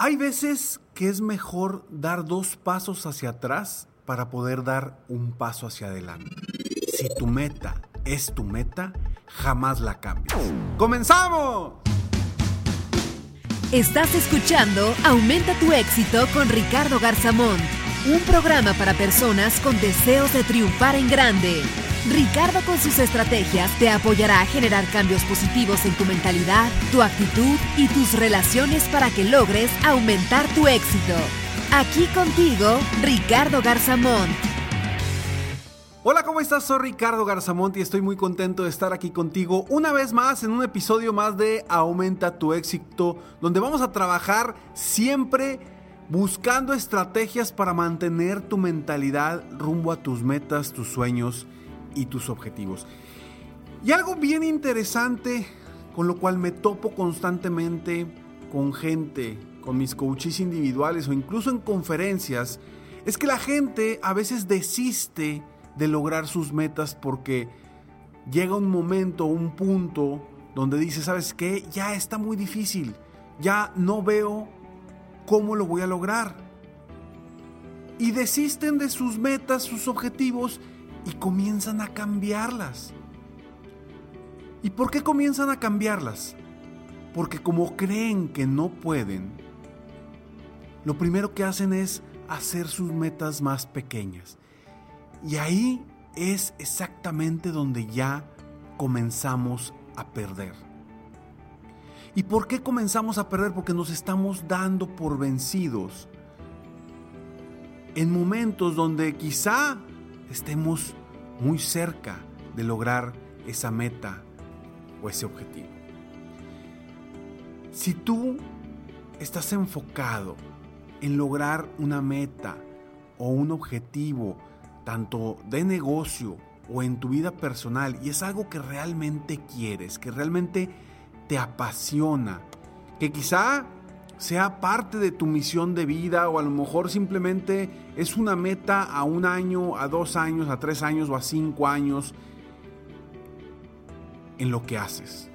Hay veces que es mejor dar dos pasos hacia atrás para poder dar un paso hacia adelante. Si tu meta es tu meta, jamás la cambies. ¡Comenzamos! Estás escuchando Aumenta tu éxito con Ricardo Garzamont, un programa para personas con deseos de triunfar en grande. Ricardo con sus estrategias te apoyará a generar cambios positivos en tu mentalidad, tu actitud y tus relaciones para que logres aumentar tu éxito. Aquí contigo, Ricardo Garzamont. Hola, ¿cómo estás? Soy Ricardo Garzamont y estoy muy contento de estar aquí contigo una vez más en un episodio más de Aumenta tu éxito, donde vamos a trabajar siempre buscando estrategias para mantener tu mentalidad rumbo a tus metas, tus sueños y tus objetivos. Y algo bien interesante con lo cual me topo constantemente con gente, con mis coaches individuales o incluso en conferencias, es que la gente a veces desiste de lograr sus metas porque llega un momento, un punto donde dice, ¿sabes qué? Ya está muy difícil, ya no veo cómo lo voy a lograr. Y desisten de sus metas, sus objetivos y comienzan a cambiarlas. ¿Y por qué comienzan a cambiarlas? Porque como creen que no pueden, lo primero que hacen es hacer sus metas más pequeñas. Y ahí es exactamente donde ya comenzamos a perder. ¿Y por qué comenzamos a perder? Porque nos estamos dando por vencidos en momentos donde quizá estemos muy cerca de lograr esa meta o ese objetivo. Si tú estás enfocado en lograr una meta o un objetivo, tanto de negocio o en tu vida personal, y es algo que realmente quieres, que realmente te apasiona, que quizá sea parte de tu misión de vida o a lo mejor simplemente es una meta a un año, a dos años, a tres años o a cinco años en lo que haces.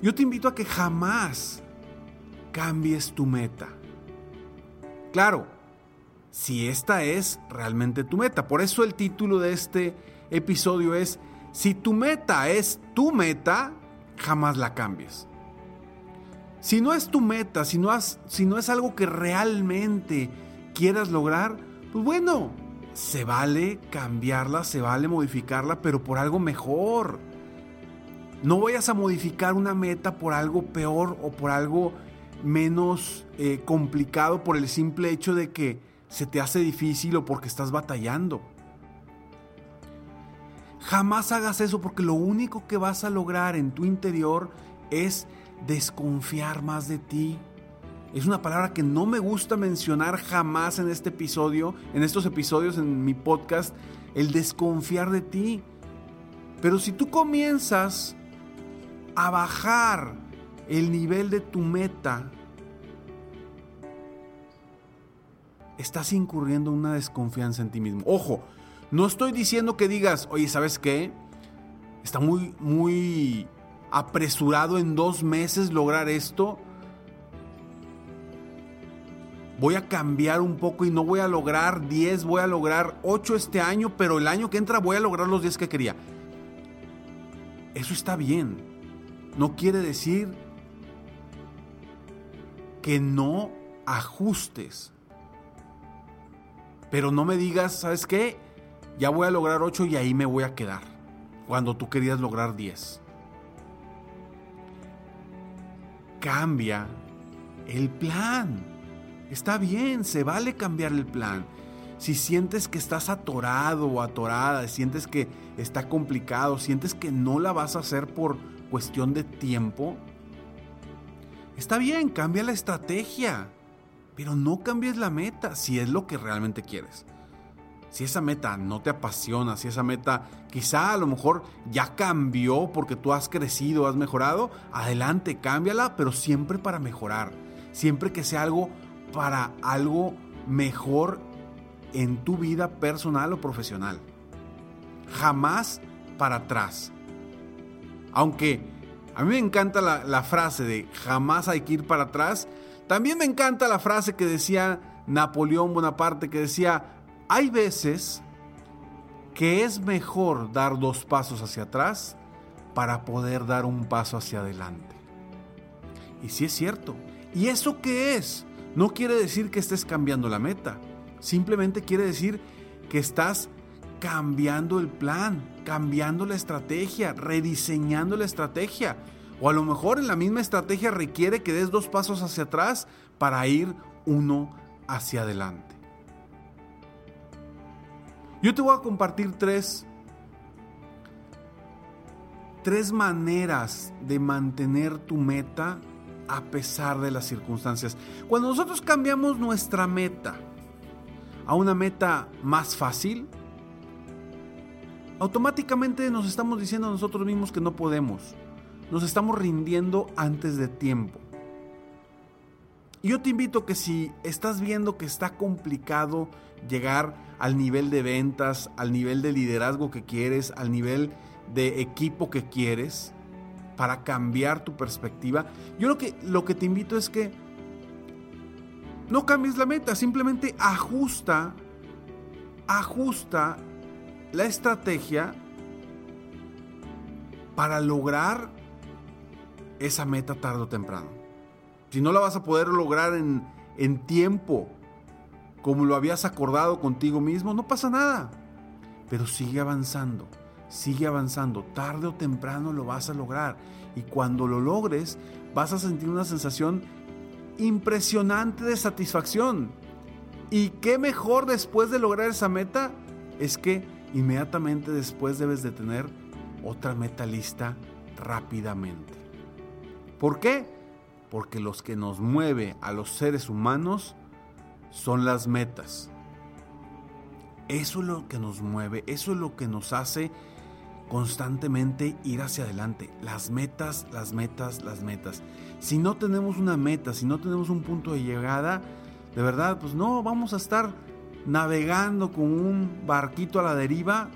Yo te invito a que jamás cambies tu meta. Claro, si esta es realmente tu meta. Por eso el título de este episodio es, si tu meta es tu meta, jamás la cambies. Si no es tu meta, si no, es algo que realmente quieras lograr, pues bueno, se vale cambiarla, se vale modificarla, pero por algo mejor. No vayas a modificar una meta por algo peor o por algo menos eh, complicado por el simple hecho de que se te hace difícil o porque estás batallando. Jamás hagas eso porque lo único que vas a lograr en tu interior es desconfiar más de ti. Es una palabra que no me gusta mencionar jamás en este episodio, en estos episodios, en mi podcast, el desconfiar de ti. Pero si tú comienzas a bajar el nivel de tu meta, estás incurriendo en una desconfianza en ti mismo. Ojo, no estoy diciendo que digas, oye, ¿sabes qué? Está muy, muy apresurado en dos meses lograr esto. Voy a cambiar un poco y no voy a lograr 10, voy a lograr 8 este año, pero el año que entra voy a lograr los 10 que quería. Eso está bien. no quiere decir que no ajustes. Pero no me digas, ¿sabes qué? Ya voy a lograr 8 y ahí me voy a quedar. Cuando tú querías lograr 10. Cambia el plan. Está bien, se vale cambiar el plan. Si sientes que estás atorado o atorada, sientes que está complicado, sientes que no la vas a hacer por cuestión de tiempo, está bien, cambia la estrategia, pero no cambies la meta si es lo que realmente quieres. Si esa meta no te apasiona, si esa meta quizá a lo mejor ya cambió porque tú has crecido, has mejorado, adelante, cámbiala, pero siempre para mejorar. Siempre que sea algo para algo mejor en tu vida personal o profesional. Jamás para atrás. Aunque a mí me encanta la, la, frase de jamás hay que ir para atrás, también me encanta la frase que decía Napoleón Bonaparte, que decía, hay veces que es mejor dar dos pasos hacia atrás para poder dar un paso hacia adelante. Y sí es cierto. ¿Y eso qué es? No quiere decir que estés cambiando la meta. Simplemente quiere decir que estás cambiando el plan, cambiando la estrategia, rediseñando la estrategia. O a lo mejor en la misma estrategia requiere que des dos pasos hacia atrás para ir uno hacia adelante. Yo te voy a compartir tres, tres maneras de mantener tu meta a pesar de las circunstancias. Cuando nosotros cambiamos nuestra meta a una meta más fácil, automáticamente nos estamos diciendo a nosotros mismos que no podemos. Nos estamos rindiendo antes de tiempo. Y yo te invito que si estás viendo que está complicado llegar al nivel de ventas, al nivel de liderazgo que quieres, al nivel de equipo que quieres, para cambiar tu perspectiva, yo lo que, lo que te invito es que no cambies la meta, simplemente ajusta, ajusta la estrategia para lograr esa meta tarde o temprano. Si no la vas a poder lograr en, en tiempo como lo habías acordado contigo mismo, no pasa nada. Pero sigue avanzando, sigue avanzando. Tarde o temprano lo vas a lograr. Y cuando lo logres, vas a sentir una sensación impresionante de satisfacción. Y qué mejor después de lograr esa meta es que inmediatamente después debes de tener otra meta lista rápidamente. ¿Por qué? Porque los que nos mueve a los seres humanos son las metas. Eso es lo que nos mueve, eso es lo que nos hace constantemente ir hacia adelante. Las metas, las metas, las metas. Si no tenemos una meta, si no tenemos un punto de llegada, de verdad, pues no, vamos a estar navegando con un barquito a la deriva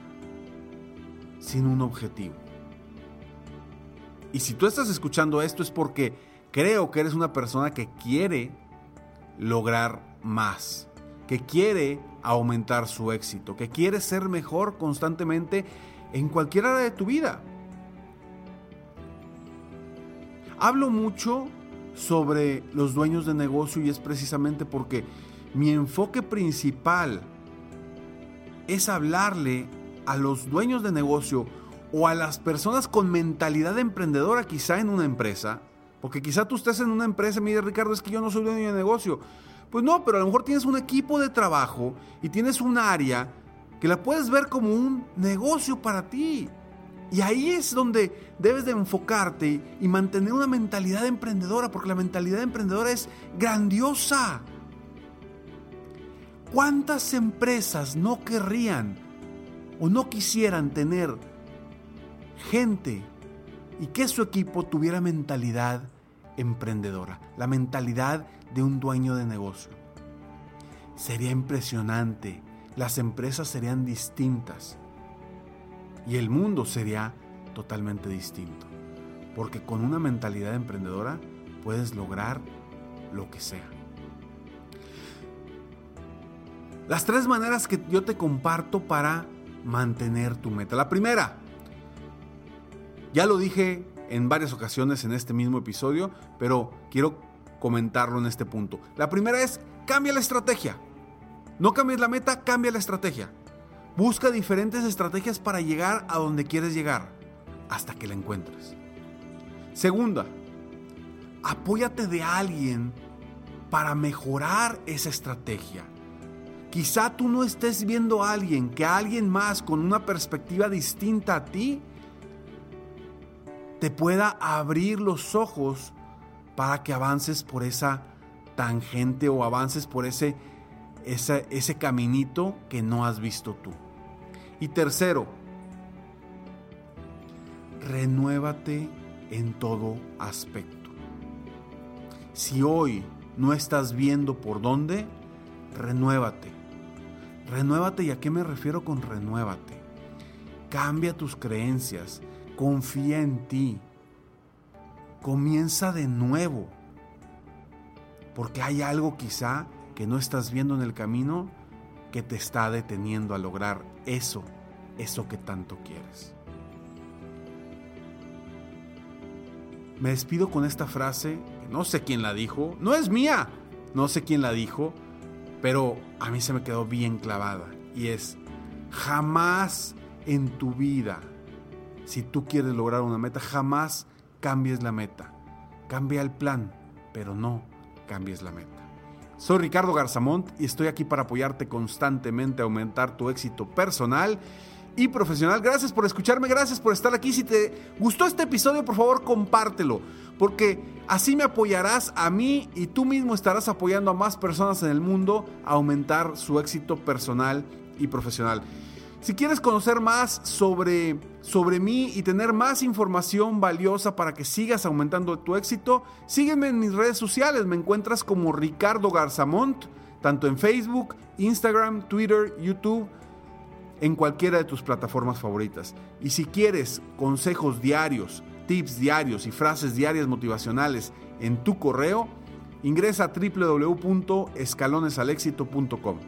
sin un objetivo. Y si tú estás escuchando esto es porque creo que eres una persona que quiere lograr más, que quiere aumentar su éxito, que quiere ser mejor constantemente en cualquier área de tu vida. Hablo mucho sobre los dueños de negocio y es precisamente porque mi enfoque principal es hablarle a los dueños de negocio o a las personas con mentalidad emprendedora quizá en una empresa, porque quizá tú estés en una empresa y me Ricardo, es que yo no soy dueño de negocio. Pues no, pero a lo mejor tienes un equipo de trabajo y tienes un área que la puedes ver como un negocio para ti. Y ahí es donde debes de enfocarte y mantener una mentalidad emprendedora, porque la mentalidad emprendedora es grandiosa. ¿Cuántas empresas no querrían o no quisieran tener gente y que su equipo tuviera mentalidad emprendedora, la mentalidad de un dueño de negocio. Sería impresionante, las empresas serían distintas y el mundo sería totalmente distinto, porque con una mentalidad emprendedora puedes lograr lo que sea. Las tres maneras que yo te comparto para mantener tu meta. La primera, ya lo dije en varias ocasiones en este mismo episodio, pero quiero comentarlo en este punto. La primera es, cambia la estrategia. No cambies la meta, cambia la estrategia. Busca diferentes estrategias para llegar a donde quieres llegar, hasta que la encuentres. Segunda, apóyate de alguien para mejorar esa estrategia. Quizá tú no estés viendo a alguien, que alguien más con una perspectiva distinta a ti te pueda abrir los ojos para que avances por esa tangente o avances por ese, ese, ese caminito que no has visto tú. Y tercero, renuévate en todo aspecto. Si hoy no estás viendo por dónde, renuévate. Renuévate, ¿y a qué me refiero con renuévate? Cambia tus creencias, confía en ti, comienza de nuevo, porque hay algo quizá que no estás viendo en el camino que te está deteniendo a lograr eso, eso que tanto quieres. Me despido con esta frase, que no sé quién la dijo, no es mía, no sé quién la dijo, pero a mí se me quedó bien clavada y es, jamás en tu vida, si tú quieres lograr una meta, jamás cambies la meta. Cambia el plan, pero no cambies la meta. Soy Ricardo Garzamont y estoy aquí para apoyarte constantemente a aumentar tu éxito personal y profesional. Gracias por escucharme, gracias por estar aquí. Si te gustó este episodio, por favor, compártelo, porque así me apoyarás a mí y tú mismo estarás apoyando a más personas en el mundo a aumentar su éxito personal y profesional. Si quieres conocer más sobre, sobre mí y tener más información valiosa para que sigas aumentando tu éxito, sígueme en mis redes sociales. Me encuentras como Ricardo Garzamont, tanto en Facebook, Instagram, Twitter, YouTube, en cualquiera de tus plataformas favoritas. Y si quieres consejos diarios, tips diarios y frases diarias motivacionales en tu correo, ingresa a www.escalonesalexito.com.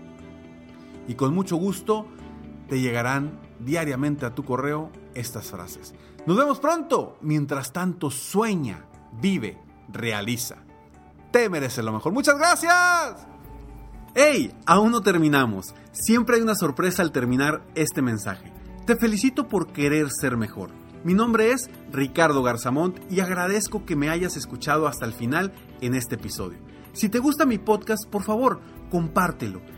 Y con mucho gusto, te llegarán diariamente a tu correo estas frases. Nos vemos pronto. Mientras tanto, sueña, vive, realiza. Te mereces lo mejor. Muchas gracias. ¡Hey! Aún no terminamos. Siempre hay una sorpresa al terminar este mensaje. Te felicito por querer ser mejor. Mi nombre es Ricardo Garzamont y agradezco que me hayas escuchado hasta el final en este episodio. Si te gusta mi podcast, por favor, compártelo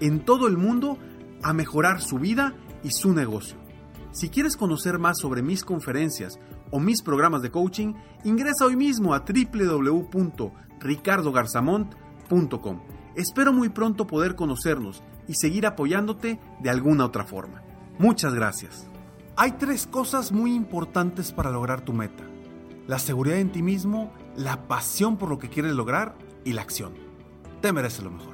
en todo el mundo a mejorar su vida y su negocio. Si quieres conocer más sobre mis conferencias o mis programas de coaching, ingresa hoy mismo a www.ricardogarzamont.com. Espero muy pronto poder conocernos y seguir apoyándote de alguna otra forma. Muchas gracias. Hay tres cosas muy importantes para lograr tu meta. La seguridad en ti mismo, la pasión por lo que quieres lograr y la acción te mereces lo mejor.